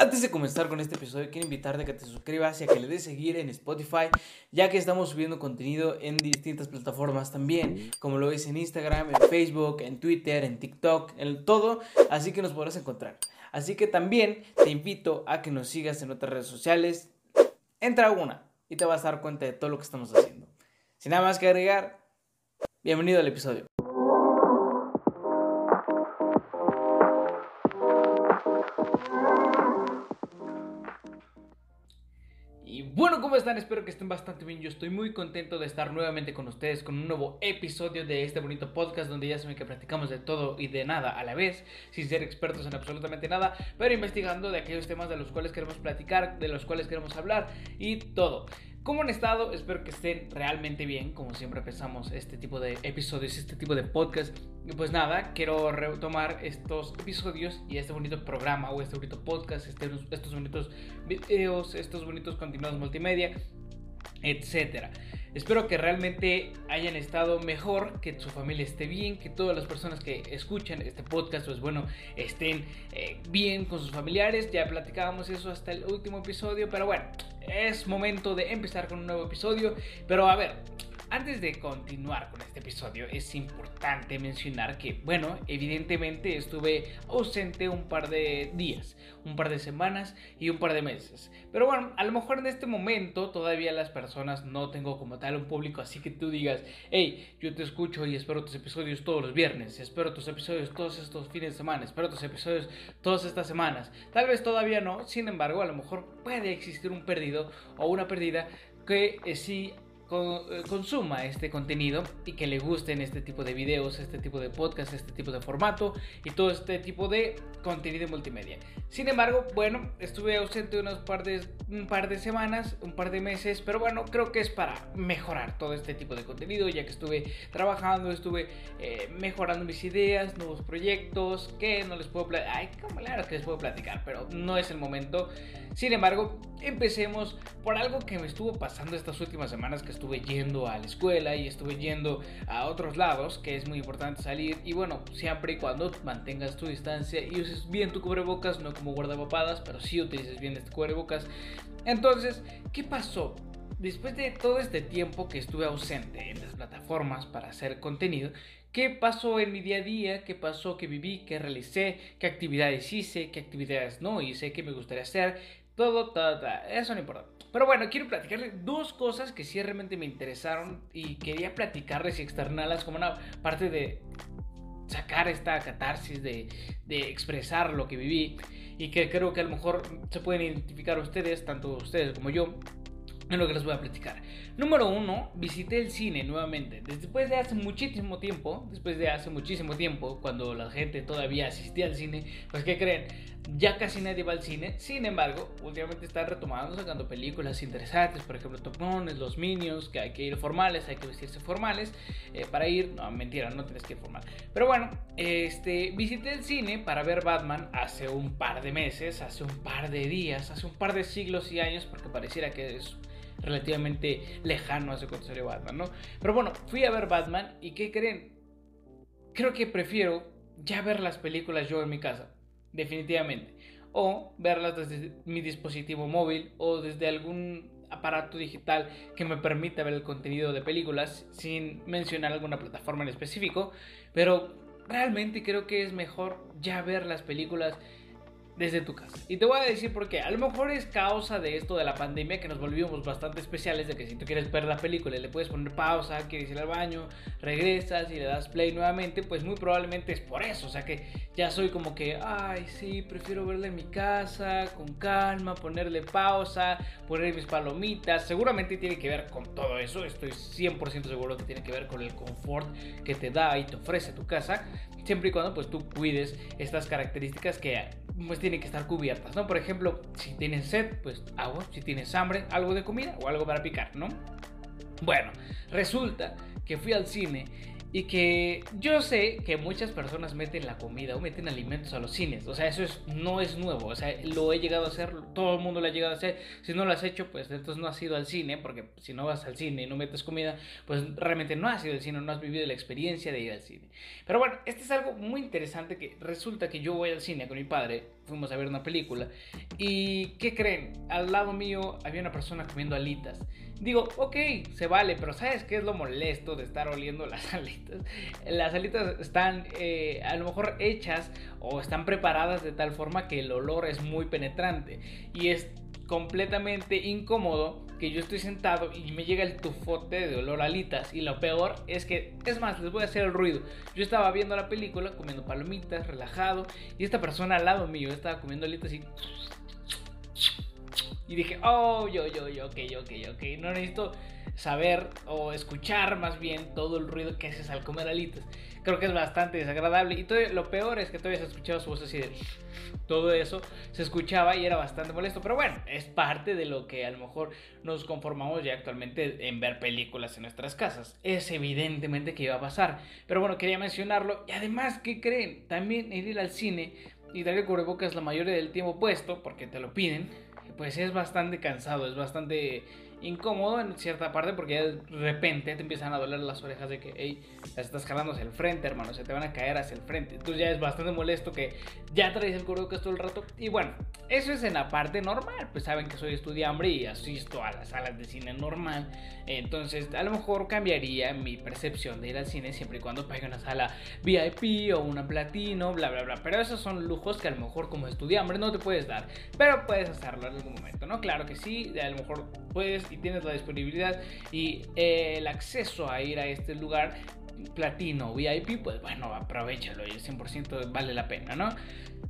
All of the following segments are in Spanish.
Antes de comenzar con este episodio, quiero invitarte a que te suscribas y a que le des seguir en Spotify, ya que estamos subiendo contenido en distintas plataformas también, como lo ves en Instagram, en Facebook, en Twitter, en TikTok, en todo, así que nos podrás encontrar. Así que también te invito a que nos sigas en otras redes sociales. Entra a una y te vas a dar cuenta de todo lo que estamos haciendo. Sin nada más que agregar, bienvenido al episodio. Están? Espero que estén bastante bien. Yo estoy muy contento de estar nuevamente con ustedes con un nuevo episodio de este bonito podcast donde ya saben que platicamos de todo y de nada a la vez, sin ser expertos en absolutamente nada, pero investigando de aquellos temas de los cuales queremos platicar, de los cuales queremos hablar y todo. ¿Cómo han estado? Espero que estén realmente bien, como siempre empezamos este tipo de episodios, este tipo de podcast. Pues nada, quiero retomar estos episodios y este bonito programa o este bonito podcast, este, estos bonitos videos, estos bonitos continuados multimedia, etcétera. Espero que realmente hayan estado mejor, que su familia esté bien, que todas las personas que escuchan este podcast, pues bueno, estén eh, bien con sus familiares. Ya platicábamos eso hasta el último episodio, pero bueno, es momento de empezar con un nuevo episodio. Pero a ver, antes de continuar con este episodio, es importante mencionar que, bueno, evidentemente estuve ausente un par de días, un par de semanas y un par de meses. Pero bueno, a lo mejor en este momento todavía las personas no tengo como tal un público, así que tú digas, hey, yo te escucho y espero tus episodios todos los viernes, espero tus episodios todos estos fines de semana, espero tus episodios todas estas semanas. Tal vez todavía no, sin embargo, a lo mejor puede existir un perdido o una perdida que eh, sí consuma este contenido y que le gusten este tipo de videos, este tipo de podcast, este tipo de formato y todo este tipo de contenido multimedia. Sin embargo, bueno, estuve ausente unos par de, un par de semanas, un par de meses, pero bueno, creo que es para mejorar todo este tipo de contenido, ya que estuve trabajando, estuve eh, mejorando mis ideas, nuevos proyectos, que no les puedo platicar, ay, claro que les puedo platicar, pero no es el momento. Sin embargo, empecemos por algo que me estuvo pasando estas últimas semanas que estuve yendo a la escuela y estuve yendo a otros lados, que es muy importante salir. Y bueno, siempre y cuando mantengas tu distancia y uses bien tu cubrebocas, no como guardapapadas, pero sí utilices bien este cubrebocas. Entonces, ¿qué pasó? Después de todo este tiempo que estuve ausente en las plataformas para hacer contenido, ¿Qué pasó en mi día a día? ¿Qué pasó? ¿Qué viví? ¿Qué realicé? ¿Qué actividades hice? ¿Qué actividades no hice? ¿Qué me gustaría hacer? Todo, todo, todo. Eso no importa. Pero bueno, quiero platicarles dos cosas que sí realmente me interesaron y quería platicarles y externarlas como una parte de sacar esta catarsis, de, de expresar lo que viví y que creo que a lo mejor se pueden identificar ustedes, tanto ustedes como yo, en lo que les voy a platicar. Número uno, visité el cine nuevamente. Después de hace muchísimo tiempo, después de hace muchísimo tiempo, cuando la gente todavía asistía al cine, pues ¿qué creen? Ya casi nadie va al cine. Sin embargo, últimamente están retomando, sacando películas interesantes. Por ejemplo, Top Los Minions, que hay que ir formales, hay que vestirse formales eh, para ir. No, mentira, no tienes que ir formal. Pero bueno, este, visité el cine para ver Batman hace un par de meses, hace un par de días, hace un par de siglos y años, porque pareciera que es relativamente lejano hace cuando salió Batman, ¿no? Pero bueno, fui a ver Batman y ¿qué creen? Creo que prefiero ya ver las películas yo en mi casa, definitivamente. O verlas desde mi dispositivo móvil o desde algún aparato digital que me permita ver el contenido de películas sin mencionar alguna plataforma en específico. Pero realmente creo que es mejor ya ver las películas desde tu casa. Y te voy a decir por qué. A lo mejor es causa de esto de la pandemia que nos volvimos bastante especiales de que si tú quieres ver la película y le puedes poner pausa, quieres ir al baño, regresas y le das play nuevamente, pues muy probablemente es por eso. O sea que ya soy como que, ay, sí, prefiero verla en mi casa, con calma, ponerle pausa, poner mis palomitas. Seguramente tiene que ver con todo eso. Estoy 100% seguro que tiene que ver con el confort que te da y te ofrece tu casa. Siempre y cuando pues tú cuides estas características que pues tienen que estar cubiertas, ¿no? Por ejemplo, si tienes sed, pues agua, si tienes hambre, algo de comida o algo para picar, ¿no? Bueno, resulta que fui al cine y que yo sé que muchas personas meten la comida o meten alimentos a los cines. O sea, eso es, no es nuevo. O sea, lo he llegado a hacer, todo el mundo lo ha llegado a hacer. Si no lo has hecho, pues entonces no has ido al cine, porque si no vas al cine y no metes comida, pues realmente no has ido al cine, no has vivido la experiencia de ir al cine. Pero bueno, este es algo muy interesante que resulta que yo voy al cine con mi padre fuimos a ver una película. ¿Y qué creen? Al lado mío había una persona comiendo alitas. Digo, ok, se vale, pero ¿sabes qué es lo molesto de estar oliendo las alitas? Las alitas están eh, a lo mejor hechas o están preparadas de tal forma que el olor es muy penetrante y es completamente incómodo que yo estoy sentado y me llega el tufote de olor a alitas. Y lo peor es que, es más, les voy a hacer el ruido. Yo estaba viendo la película, comiendo palomitas, relajado, y esta persona al lado mío estaba comiendo alitas y y dije, oh, yo, yo, yo, ok, ok, ok. No necesito saber o escuchar más bien todo el ruido que haces al comer alitas. Creo que es bastante desagradable. Y todo, lo peor es que todavía se escuchaba su voz así de... Todo eso se escuchaba y era bastante molesto. Pero bueno, es parte de lo que a lo mejor nos conformamos ya actualmente en ver películas en nuestras casas. Es evidentemente que iba a pasar. Pero bueno, quería mencionarlo. Y además, ¿qué creen? También ir al cine y darle cubrebocas la mayoría del tiempo puesto, porque te lo piden pues es bastante cansado, es bastante incómodo en cierta parte porque de repente te empiezan a doler las orejas de que, hey, las estás jalando hacia el frente, hermano, se te van a caer hacia el frente. Entonces ya es bastante molesto que ya traes el cubrebocas todo el rato. Y bueno, eso es en la parte normal, pues saben que soy estudiante y asisto a las salas de cine normal. Entonces a lo mejor cambiaría mi percepción de ir al cine siempre y cuando pague una sala VIP o una platino, bla, bla, bla. Pero esos son lujos que a lo mejor como estudiante no te puedes dar, pero puedes hacerlo en algún momento, ¿no? Claro que sí, a lo mejor puedes y tienes la disponibilidad y eh, el acceso a ir a este lugar platino VIP, pues bueno, aprovechalo y el 100% vale la pena, ¿no?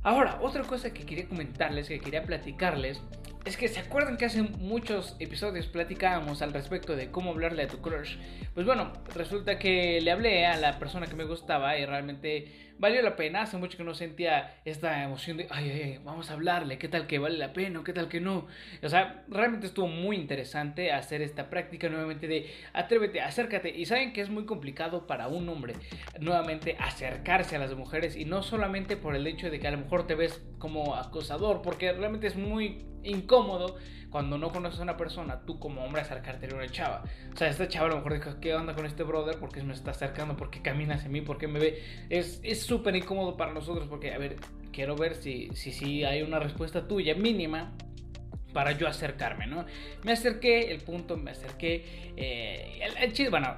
Ahora, otra cosa que quería comentarles, que quería platicarles, es que se acuerdan que hace muchos episodios platicábamos al respecto de cómo hablarle a tu crush. Pues bueno, resulta que le hablé a la persona que me gustaba y realmente valió la pena. Hace mucho que no sentía esta emoción de, ay, ay, vamos a hablarle, qué tal que vale la pena o qué tal que no. O sea, realmente estuvo muy interesante hacer esta práctica nuevamente de atrévete, acércate. Y saben que es muy complicado para un hombre nuevamente acercarse a las mujeres y no solamente por el hecho de que a lo mejor te ves como acosador, porque realmente es muy incómodo cuando no conoces a una persona, tú como hombre acercarte a una chava. O sea, esta chava a lo mejor dijo, ¿qué onda con este brother? ¿Por qué me está acercando? ¿Por qué camina hacia mí? ¿Por qué me ve? Es súper incómodo para nosotros porque, a ver, quiero ver si, si, si hay una respuesta tuya mínima para yo acercarme, ¿no? Me acerqué, el punto, me acerqué. Eh, el, chiste, bueno,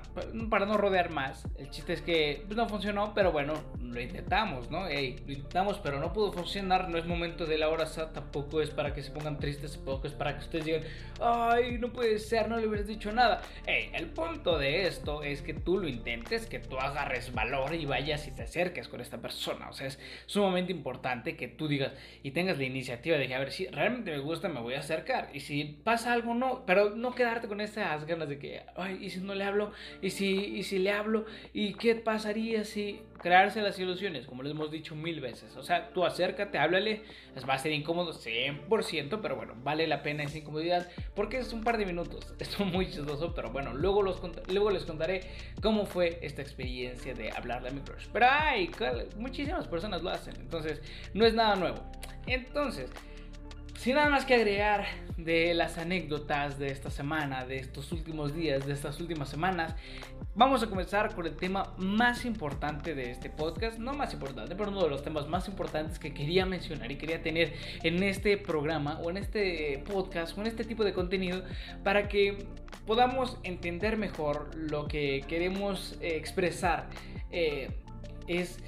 para no rodear más, el chiste es que pues, no funcionó, pero bueno, lo intentamos, ¿no? lo intentamos, pero no pudo funcionar. No es momento de la hora tampoco es para que se pongan tristes, tampoco es para que ustedes digan, ay, no puede ser, no le hubieras dicho nada. el punto de esto es que tú lo intentes, que tú agarres valor y vayas y te acerques con esta persona. O sea, es sumamente importante que tú digas y tengas la iniciativa de que, a ver, si realmente me gusta, me voy a acercar. Y si pasa algo, no. Pero no quedarte con esas ganas de que, ay, ¿y si no le hablo? ¿Y si, y si le hablo? ¿Y qué pasaría si crearse las ilusiones? Como les hemos dicho mil veces. O sea, tú acércate, háblale. Va a ser incómodo 100%, pero bueno, vale la pena esa incomodidad porque es un par de minutos. Es muy chistoso, pero bueno, luego, los luego les contaré cómo fue esta experiencia de hablarle a mi crush. Pero ay, muchísimas personas lo hacen. Entonces, no es nada nuevo. Entonces, sin nada más que agregar de las anécdotas de esta semana, de estos últimos días, de estas últimas semanas, vamos a comenzar con el tema más importante de este podcast. No más importante, pero uno de los temas más importantes que quería mencionar y quería tener en este programa o en este podcast o en este tipo de contenido para que podamos entender mejor lo que queremos eh, expresar. Eh, es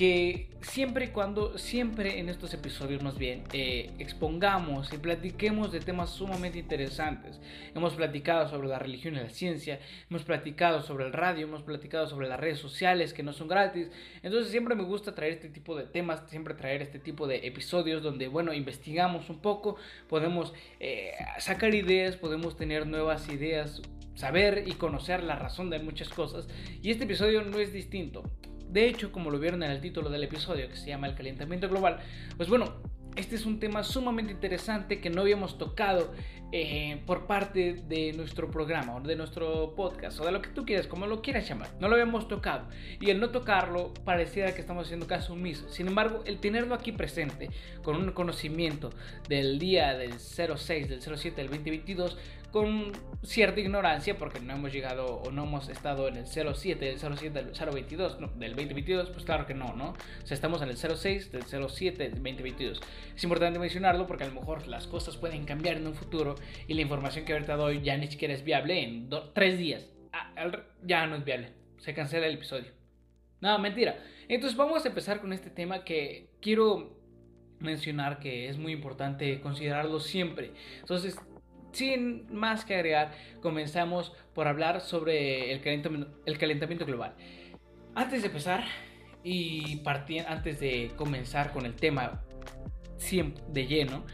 que siempre cuando, siempre en estos episodios más bien, eh, expongamos y platiquemos de temas sumamente interesantes. Hemos platicado sobre la religión y la ciencia, hemos platicado sobre el radio, hemos platicado sobre las redes sociales que no son gratis. Entonces siempre me gusta traer este tipo de temas, siempre traer este tipo de episodios donde, bueno, investigamos un poco, podemos eh, sacar ideas, podemos tener nuevas ideas, saber y conocer la razón de muchas cosas. Y este episodio no es distinto. De hecho, como lo vieron en el título del episodio que se llama El calentamiento global, pues bueno, este es un tema sumamente interesante que no habíamos tocado eh, por parte de nuestro programa o de nuestro podcast o de lo que tú quieras, como lo quieras llamar. No lo habíamos tocado. Y el no tocarlo pareciera que estamos haciendo caso omiso. Sin embargo, el tenerlo aquí presente con un conocimiento del día del 06, del 07, del 2022, con cierta ignorancia porque no hemos llegado o no hemos estado en el 07, del 07 del 022, no, del 2022, pues claro que no, ¿no? O sea, estamos en el 06 del 07 del 2022. Es importante mencionarlo porque a lo mejor las cosas pueden cambiar en un futuro y la información que ahorita doy ya ni siquiera es viable en tres días. Ah, ya no es viable, se cancela el episodio. No, mentira. Entonces vamos a empezar con este tema que quiero mencionar que es muy importante considerarlo siempre. Entonces, sin más que agregar, comenzamos por hablar sobre el calentamiento, global. Antes de empezar y antes de comenzar con el tema de lleno,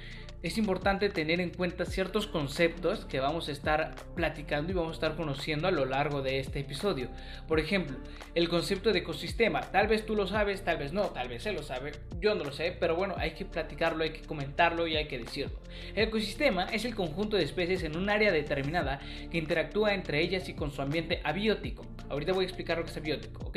es importante tener en cuenta ciertos conceptos que vamos a estar platicando y vamos a estar conociendo a lo largo de este episodio. Por ejemplo, el concepto de ecosistema. Tal vez tú lo sabes, tal vez no, tal vez él lo sabe, yo no lo sé, pero bueno, hay que platicarlo, hay que comentarlo y hay que decirlo. El ecosistema es el conjunto de especies en un área determinada que interactúa entre ellas y con su ambiente abiótico. Ahorita voy a explicar lo que es abiótico, ¿ok?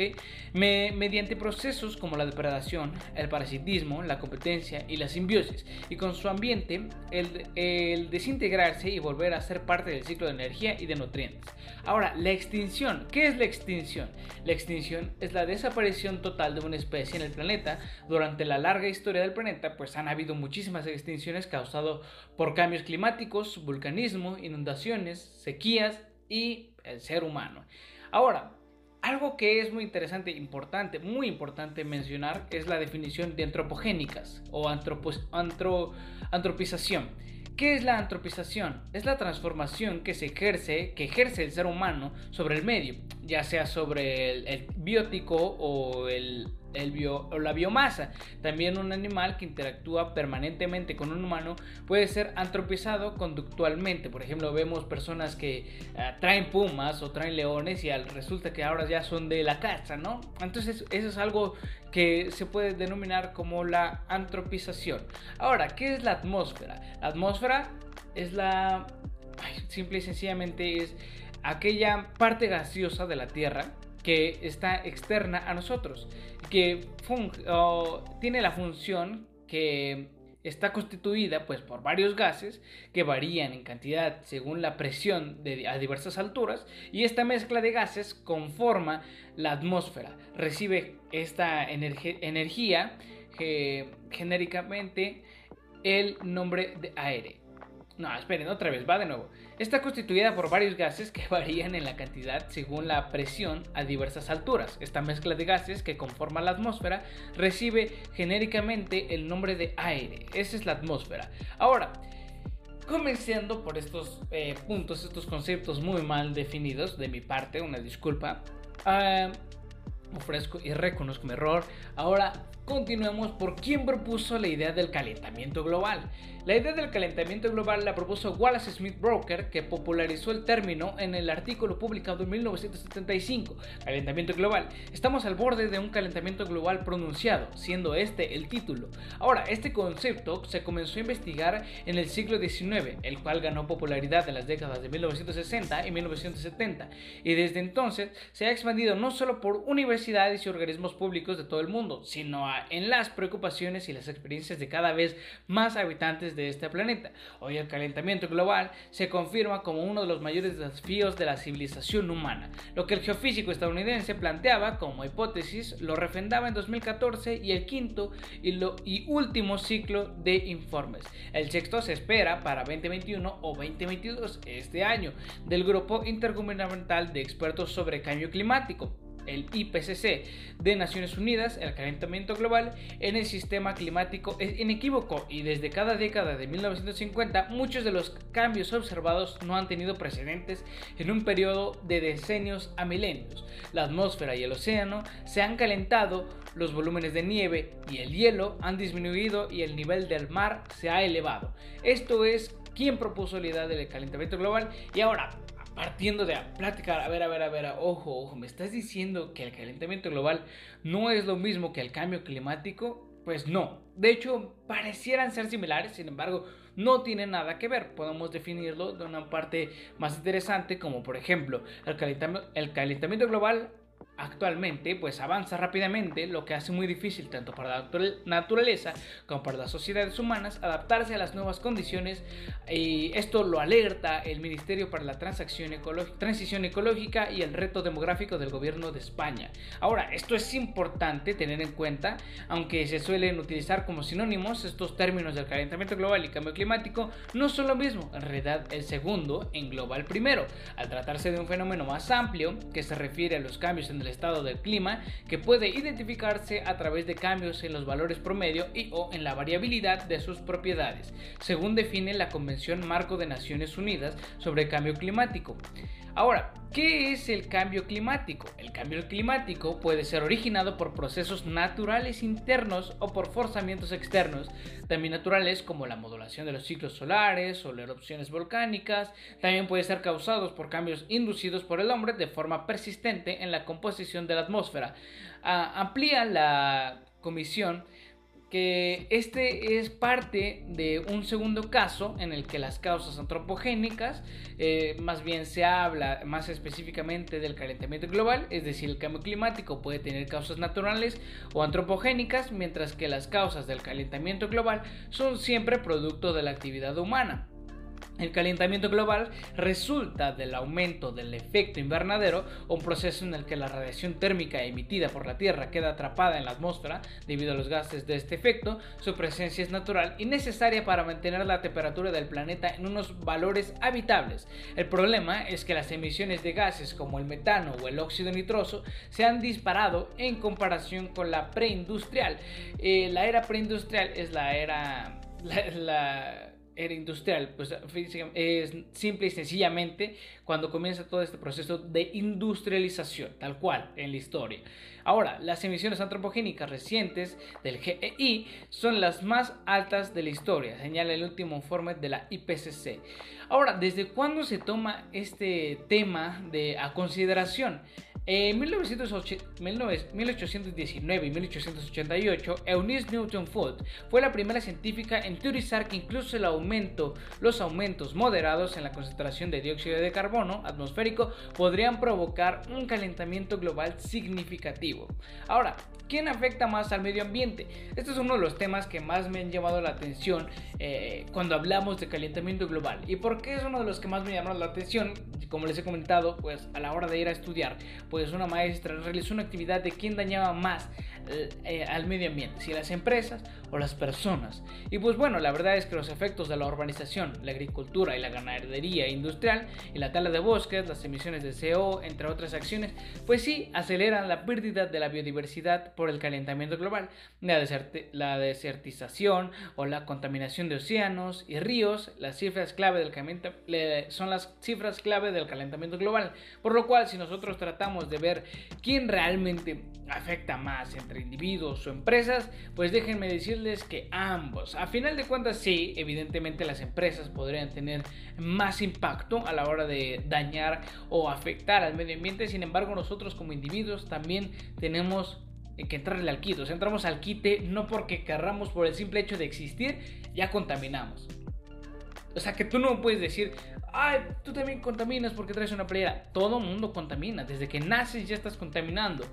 mediante procesos como la depredación, el parasitismo, la competencia y la simbiosis, y con su ambiente el, desintegrarse y volver a ser parte del ciclo de energía y de nutrientes. Ahora, la extinción. ¿Qué es la extinción? La extinción es la desaparición total de una especie en el planeta. Durante la larga historia del planeta, pues han habido muchísimas extinciones causadas por cambios climáticos, vulcanismo, inundaciones, sequías y el ser humano. Ahora, algo que es muy interesante, importante, muy importante mencionar es la definición de antropogénicas o antro, antropización. ¿Qué es la antropización? Es la transformación que se ejerce, que ejerce el ser humano sobre el medio, ya sea sobre el biótico o el el bio, o la biomasa. También un animal que interactúa permanentemente con un humano puede ser antropizado conductualmente. Por ejemplo, vemos personas que eh, traen pumas o traen leones y al, resulta que ahora ya son de la caza, ¿no? Entonces eso es algo que se puede denominar como la antropización. Ahora, ¿qué es la atmósfera? La atmósfera es la... simple y sencillamente es aquella parte gaseosa de la Tierra que está externa a nosotros, que tiene la función que está constituida pues por varios gases que varían en cantidad según la presión a diversas alturas y esta mezcla de gases conforma la atmósfera. Recibe esta energía que genéricamente el nombre de aire. No, esperen, otra vez, va de nuevo. Está constituida por varios gases que varían en la cantidad según la presión a diversas alturas. Esta mezcla de gases que conforma la atmósfera recibe genéricamente el nombre de aire. Esa es la atmósfera. Ahora, comenzando por estos eh, puntos, estos conceptos muy mal definidos de mi parte, una disculpa. Ah, ofrezco y reconozco mi error. Ahora continuemos por quién propuso la idea del calentamiento global. La idea del calentamiento global la propuso Wallace Smith Broker, que popularizó el término en el artículo publicado en 1975. Calentamiento global. Estamos al borde de un calentamiento global pronunciado, siendo este el título. Ahora, este concepto se comenzó a investigar en el siglo XIX, el cual ganó popularidad en las décadas de 1960 y 1970, y desde entonces se ha expandido no solo por universidades y organismos públicos de todo el mundo, sino en las preocupaciones y las experiencias de cada vez más habitantes de este planeta. Hoy el calentamiento global se confirma como uno de los mayores desafíos de la civilización humana. Lo que el geofísico estadounidense planteaba como hipótesis lo refrendaba en 2014 y el quinto y, y último ciclo de informes. El sexto se espera para 2021 o 2022 este año del Grupo Intergubernamental de Expertos sobre Cambio Climático el IPCC de Naciones Unidas, el calentamiento global en el sistema climático es inequívoco y desde cada década de 1950 muchos de los cambios observados no han tenido precedentes en un periodo de decenios a milenios. La atmósfera y el océano se han calentado, los volúmenes de nieve y el hielo han disminuido y el nivel del mar se ha elevado. Esto es quien propuso la idea del calentamiento global y ahora partiendo de platicar, a ver, a ver, a ver, ojo, ojo, me estás diciendo que el calentamiento global no es lo mismo que el cambio climático? Pues no. De hecho, parecieran ser similares, sin embargo, no tienen nada que ver. Podemos definirlo de una parte más interesante, como por ejemplo, el calentamiento, el calentamiento global actualmente pues avanza rápidamente, lo que hace muy difícil tanto para la naturaleza como para las sociedades humanas adaptarse a las nuevas condiciones y esto lo alerta el Ministerio para la Transición Ecológica y el Reto Demográfico del Gobierno de España. Ahora, esto es importante tener en cuenta, aunque se suelen utilizar como sinónimos estos términos del calentamiento global y cambio climático, no son lo mismo, en realidad el segundo engloba el primero, al tratarse de un fenómeno más amplio que se refiere a los cambios en el estado del clima que puede identificarse a través de cambios en los valores promedio y o en la variabilidad de sus propiedades, según define la Convención Marco de Naciones Unidas sobre Cambio Climático. Ahora, ¿qué es el cambio climático? El cambio climático puede ser originado por procesos naturales internos o por forzamientos externos, también naturales como la modulación de los ciclos solares o las erupciones volcánicas, también puede ser causados por cambios inducidos por el hombre de forma persistente en la composición de la atmósfera. Ah, amplía la comisión que este es parte de un segundo caso en el que las causas antropogénicas, eh, más bien se habla más específicamente del calentamiento global, es decir, el cambio climático puede tener causas naturales o antropogénicas, mientras que las causas del calentamiento global son siempre producto de la actividad humana. El calentamiento global resulta del aumento del efecto invernadero, un proceso en el que la radiación térmica emitida por la Tierra queda atrapada en la atmósfera debido a los gases de este efecto. Su presencia es natural y necesaria para mantener la temperatura del planeta en unos valores habitables. El problema es que las emisiones de gases como el metano o el óxido nitroso se han disparado en comparación con la preindustrial. Eh, la era preindustrial es la era... la era industrial, pues es simple y sencillamente cuando comienza todo este proceso de industrialización, tal cual en la historia. Ahora, las emisiones antropogénicas recientes del GEI son las más altas de la historia, señala el último informe de la IPCC. Ahora, ¿desde cuándo se toma este tema de, a consideración? En 1819 y 1888, Eunice Newton Foote fue la primera científica en teorizar que incluso el aumento, los aumentos moderados en la concentración de dióxido de carbono atmosférico podrían provocar un calentamiento global significativo. Ahora, ¿quién afecta más al medio ambiente? Este es uno de los temas que más me han llamado la atención eh, cuando hablamos de calentamiento global. ¿Y por qué es uno de los que más me llamaron la atención? Como les he comentado, pues a la hora de ir a estudiar, pues una maestra realizó una actividad de quién dañaba más eh, eh, al medio ambiente, si las empresas o las personas. Y pues bueno, la verdad es que los efectos de la urbanización, la agricultura y la ganadería industrial y la tala de bosques, las emisiones de CO, entre otras acciones, pues sí aceleran la pérdida de la biodiversidad por el calentamiento global, la, la desertización o la contaminación de océanos y ríos, las cifras clave del son las cifras clave del calentamiento global, por lo cual si nosotros tratamos de ver quién realmente afecta más entre individuos o empresas, pues déjenme decirles que ambos. A final de cuentas, sí, evidentemente las empresas podrían tener más impacto a la hora de dañar o afectar al medio ambiente, sin embargo nosotros como individuos también tenemos que entrarle al quite. O sea, entramos al quite no porque querramos por el simple hecho de existir, ya contaminamos. O sea, que tú no puedes decir, ay, tú también contaminas porque traes una playera. Todo mundo contamina. Desde que naces ya estás contaminando.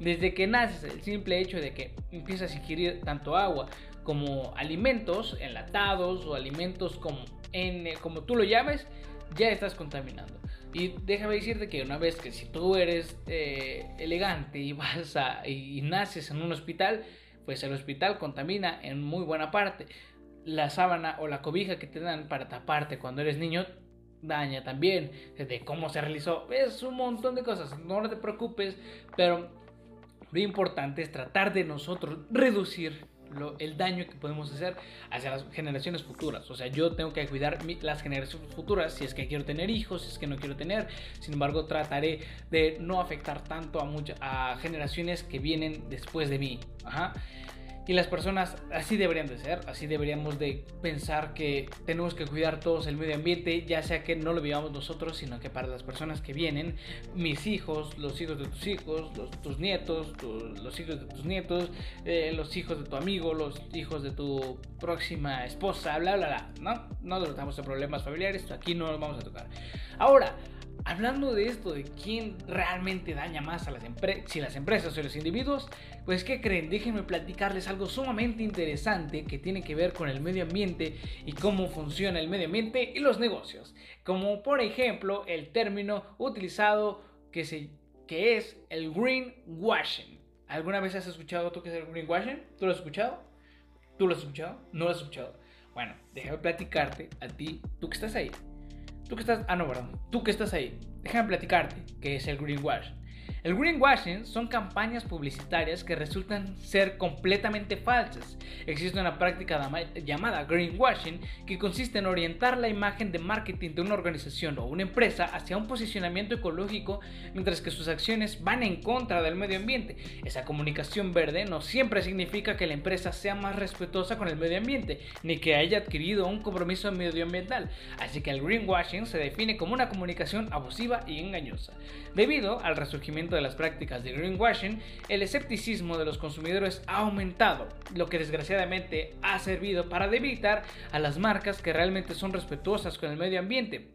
Desde que naces, el simple hecho de que empiezas a ingerir tanto agua como alimentos enlatados o alimentos como, en, como tú lo llames, ya estás contaminando. Y déjame decirte que una vez que si tú eres eh, elegante y vas a, y naces en un hospital, pues el hospital contamina en muy buena parte. La sábana o la cobija que te dan para taparte cuando eres niño daña también, de cómo se realizó, es un montón de cosas, no te preocupes, pero lo importante es tratar de nosotros reducir el daño que podemos hacer hacia las generaciones futuras. O sea, yo tengo que cuidar las generaciones futuras si es que quiero tener hijos, si es que no quiero tener. Sin embargo, trataré de no afectar tanto a, muchas a generaciones que vienen después de mí. Ajá. Y las personas así deberían de ser, así deberíamos de pensar que tenemos que cuidar todos el medio ambiente, ya sea que no lo vivamos nosotros, sino que para las personas que vienen, mis hijos, los hijos de tus hijos, los, tus nietos, los hijos de tus nietos, eh, los hijos de tu amigo, los hijos de tu próxima esposa, bla, bla, bla, ¿no? No tratamos de problemas familiares, aquí no lo vamos a tocar. Ahora, hablando de esto, de quién realmente daña más a las empresas, si las empresas o los individuos, pues ¿qué creen? Déjenme platicarles algo sumamente interesante que tiene que ver con el medio ambiente y cómo funciona el medio ambiente y los negocios. Como por ejemplo el término utilizado que, se, que es el greenwashing. ¿Alguna vez has escuchado tú que es el greenwashing? ¿Tú lo has escuchado? ¿Tú lo has escuchado? ¿No lo has escuchado? Bueno, déjame platicarte a ti, tú que estás ahí. Tú que estás, ah no, perdón, tú que estás ahí. Déjame platicarte qué es el greenwash. El greenwashing son campañas publicitarias que resultan ser completamente falsas. Existe una práctica llamada greenwashing que consiste en orientar la imagen de marketing de una organización o una empresa hacia un posicionamiento ecológico mientras que sus acciones van en contra del medio ambiente. Esa comunicación verde no siempre significa que la empresa sea más respetuosa con el medio ambiente ni que haya adquirido un compromiso medioambiental. Así que el greenwashing se define como una comunicación abusiva y engañosa. Debido al resurgimiento de las prácticas de greenwashing, el escepticismo de los consumidores ha aumentado, lo que desgraciadamente ha servido para debilitar a las marcas que realmente son respetuosas con el medio ambiente.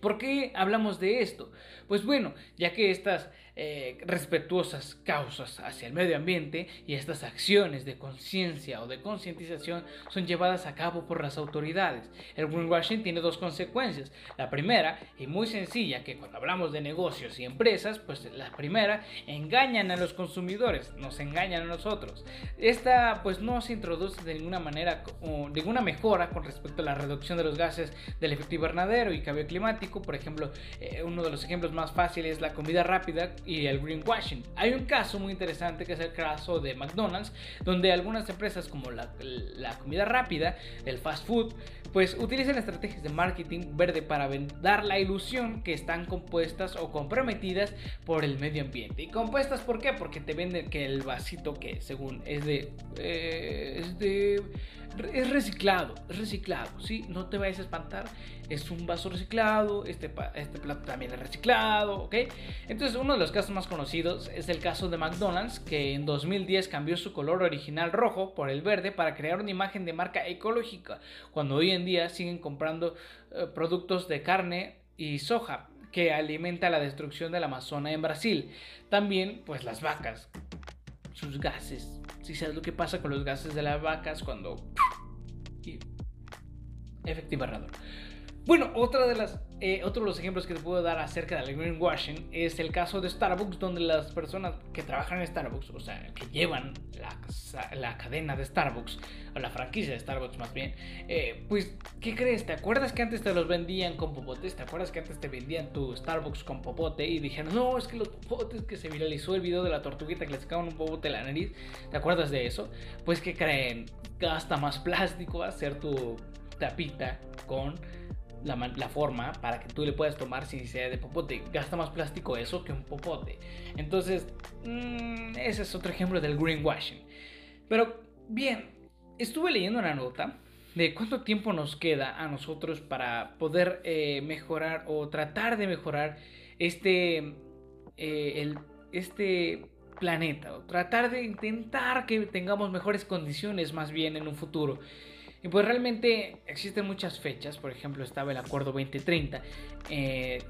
¿Por qué hablamos de esto? Pues bueno, ya que estas eh, respetuosas causas hacia el medio ambiente y estas acciones de conciencia o de concientización son llevadas a cabo por las autoridades. El greenwashing tiene dos consecuencias. La primera, y muy sencilla, que cuando hablamos de negocios y empresas, pues la primera, engañan a los consumidores, nos engañan a nosotros. Esta pues no se introduce de ninguna manera o ninguna mejora con respecto a la reducción de los gases del efecto invernadero y cambio climático. Por ejemplo, eh, uno de los ejemplos más fáciles es la comida rápida y el greenwashing. Hay un caso muy interesante que es el caso de McDonald's, donde algunas empresas como la, comida rápida, el fast food, pues utilizan estrategias de marketing verde para dar la ilusión que están compuestas o comprometidas por el medio ambiente. ¿Y compuestas por qué? Porque te venden que el vasito que según es de... Eh, es de es reciclado, es reciclado, ¿sí? No te vayas a espantar, es un vaso reciclado, este, este plato también es reciclado, ¿ok? Entonces uno de los casos más conocidos es el caso de McDonald's, que en 2010 cambió su color original rojo por el verde para crear una imagen de marca ecológica, cuando hoy en día siguen comprando eh, productos de carne y soja que alimenta la destrucción del Amazonas en Brasil. También, pues las vacas, sus gases. Si sabes lo que pasa con los gases de las vacas cuando... Efecto invernador. Bueno, otra de las, eh, otro de los ejemplos que te puedo dar acerca del greenwashing es el caso de Starbucks, donde las personas que trabajan en Starbucks, o sea, que llevan la, la cadena de Starbucks, o la franquicia de Starbucks más bien, eh, pues, ¿qué crees? ¿Te acuerdas que antes te los vendían con popotes? ¿Te acuerdas que antes te vendían tu Starbucks con popote y dijeron, no, es que los popotes que se viralizó el video de la tortuguita que le sacaban un popote en la nariz, ¿te acuerdas de eso? Pues, ¿qué creen? Gasta más plástico hacer tu tapita con la, forma para que tú le puedas tomar sin sea de popote. Gasta más plástico eso que un popote. Entonces, mm, ese es otro ejemplo del greenwashing. Pero bien, estuve leyendo una nota de cuánto tiempo nos queda a nosotros para poder eh, mejorar o tratar de mejorar este, eh, el, este planeta, o tratar de intentar que tengamos mejores condiciones más bien en un futuro. Y pues realmente existen muchas fechas, por ejemplo estaba el Acuerdo 2030, eh,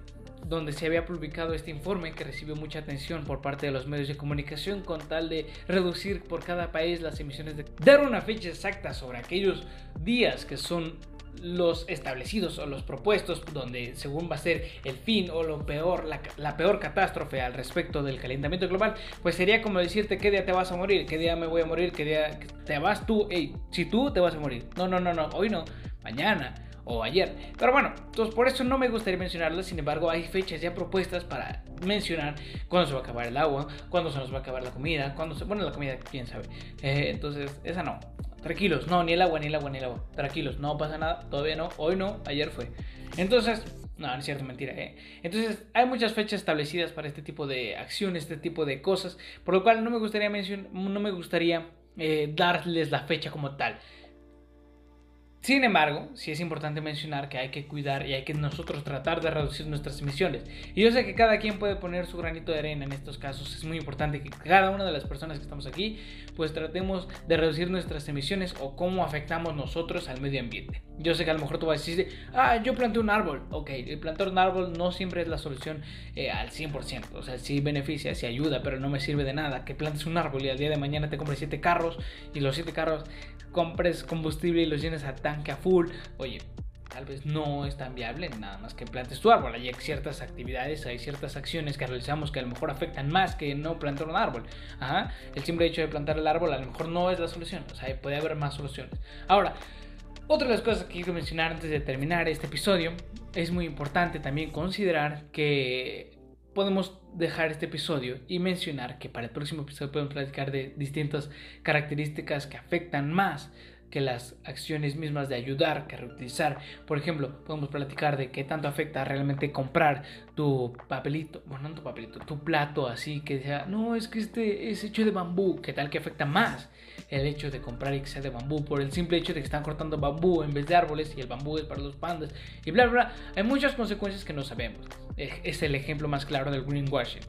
donde se había publicado este informe que recibió mucha atención por parte de los medios de comunicación con tal de reducir por cada país las emisiones de... Dar una fecha exacta sobre aquellos días que son los establecidos o los propuestos donde según va a ser el fin o lo peor, la, peor catástrofe al respecto del calentamiento global, pues sería como decirte qué día te vas a morir, qué día me voy a morir, qué día te vas tú, hey, si tú te vas a morir. No, no, no, no, hoy no, mañana o ayer. Pero bueno, entonces por eso no me gustaría mencionarlo, sin embargo hay fechas ya propuestas para mencionar cuándo se va a acabar el agua, cuándo se nos va a acabar la comida, cuándo se... Bueno, la comida, quién sabe. Eh, entonces, esa no. Tranquilos, no, ni el agua, ni el agua, ni el agua. Tranquilos, no pasa nada, todavía no, hoy no, ayer fue. Entonces, no, no es cierto, mentira. ¿eh? Entonces, hay muchas fechas establecidas para este tipo de acciones, este tipo de cosas, por lo cual no me gustaría mencionar, no me gustaría eh, darles la fecha como tal. Sin embargo, sí es importante mencionar que hay que cuidar y hay que nosotros tratar de reducir nuestras emisiones. Y yo sé que cada quien puede poner su granito de arena en estos casos. Es muy importante que cada una de las personas que estamos aquí, pues tratemos de reducir nuestras emisiones o cómo afectamos nosotros al medio ambiente. Yo sé que a lo mejor tú vas a decir, ah, yo planté un árbol. Ok, el plantar un árbol no siempre es la solución eh, al 100%. O sea, sí beneficia, sí ayuda, pero no me sirve de nada que plantes un árbol y al día de mañana te compres 7 carros y los 7 carros compres combustible y los llenes a tanque a full. Oye, tal vez no es tan viable nada más que plantes tu árbol. Hay ciertas actividades, hay ciertas acciones que realizamos que a lo mejor afectan más que no plantar un árbol. Ajá. El simple hecho de plantar el árbol a lo mejor no es la solución. O sea, puede haber más soluciones. Ahora, otra de las cosas que quiero mencionar antes de terminar este episodio es muy importante también considerar que podemos dejar este episodio y mencionar que para el próximo episodio podemos platicar de distintas características que afectan más que las acciones mismas de ayudar, que reutilizar. Por ejemplo, podemos platicar de qué tanto afecta realmente comprar tu papelito, bueno, no tu papelito, tu plato así que sea, no, es que este es hecho de bambú, qué tal que afecta más el hecho de comprar y de bambú por el simple hecho de que están cortando bambú en vez de árboles y el bambú es para los pandas y bla bla. bla. Hay muchas consecuencias que no sabemos. Es el ejemplo más claro del greenwashing.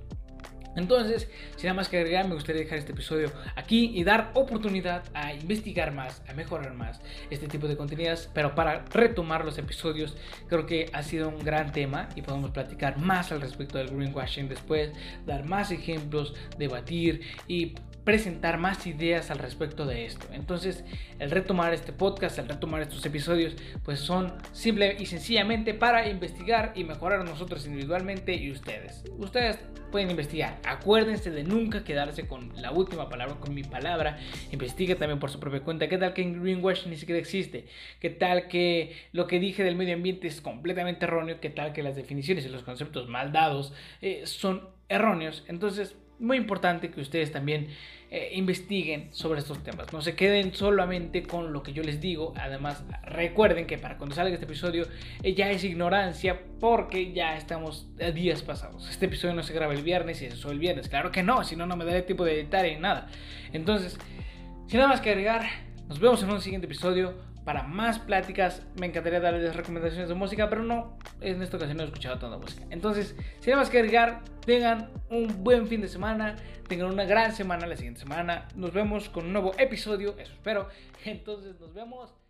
Entonces, sin nada más que agregar, me gustaría dejar este episodio aquí y dar oportunidad a investigar más, a mejorar más este tipo de contenidos. Pero para retomar los episodios, creo que ha sido un gran tema y podemos platicar más al respecto del greenwashing después, dar más ejemplos, debatir y presentar más ideas al respecto de esto. Entonces, el retomar este podcast, el retomar estos episodios, pues son simple y sencillamente para investigar y mejorar nosotros individualmente y ustedes. Ustedes pueden investigar. Acuérdense de nunca quedarse con la última palabra, con mi palabra. Investigue también por su propia cuenta. ¿Qué tal que en Greenwash ni siquiera existe? ¿Qué tal que lo que dije del medio ambiente es completamente erróneo? ¿Qué tal que las definiciones y los conceptos mal dados eh, son erróneos? Entonces, muy importante que ustedes también eh, investiguen sobre estos temas. No se queden solamente con lo que yo les digo. Además, recuerden que para cuando salga este episodio eh, ya es ignorancia porque ya estamos a días pasados. Este episodio no se graba el viernes y se sube el viernes. Claro que no, si no, no me daré tiempo de editar y nada. Entonces, sin nada más que agregar, nos vemos en un siguiente episodio para más pláticas. Me encantaría darles recomendaciones de música, pero no, en esta ocasión no he escuchado tanta música. Entonces, sin más que agregar, tengan un buen fin de semana, tengan una gran semana la siguiente semana. Nos vemos con un nuevo episodio, eso espero. Entonces, nos vemos.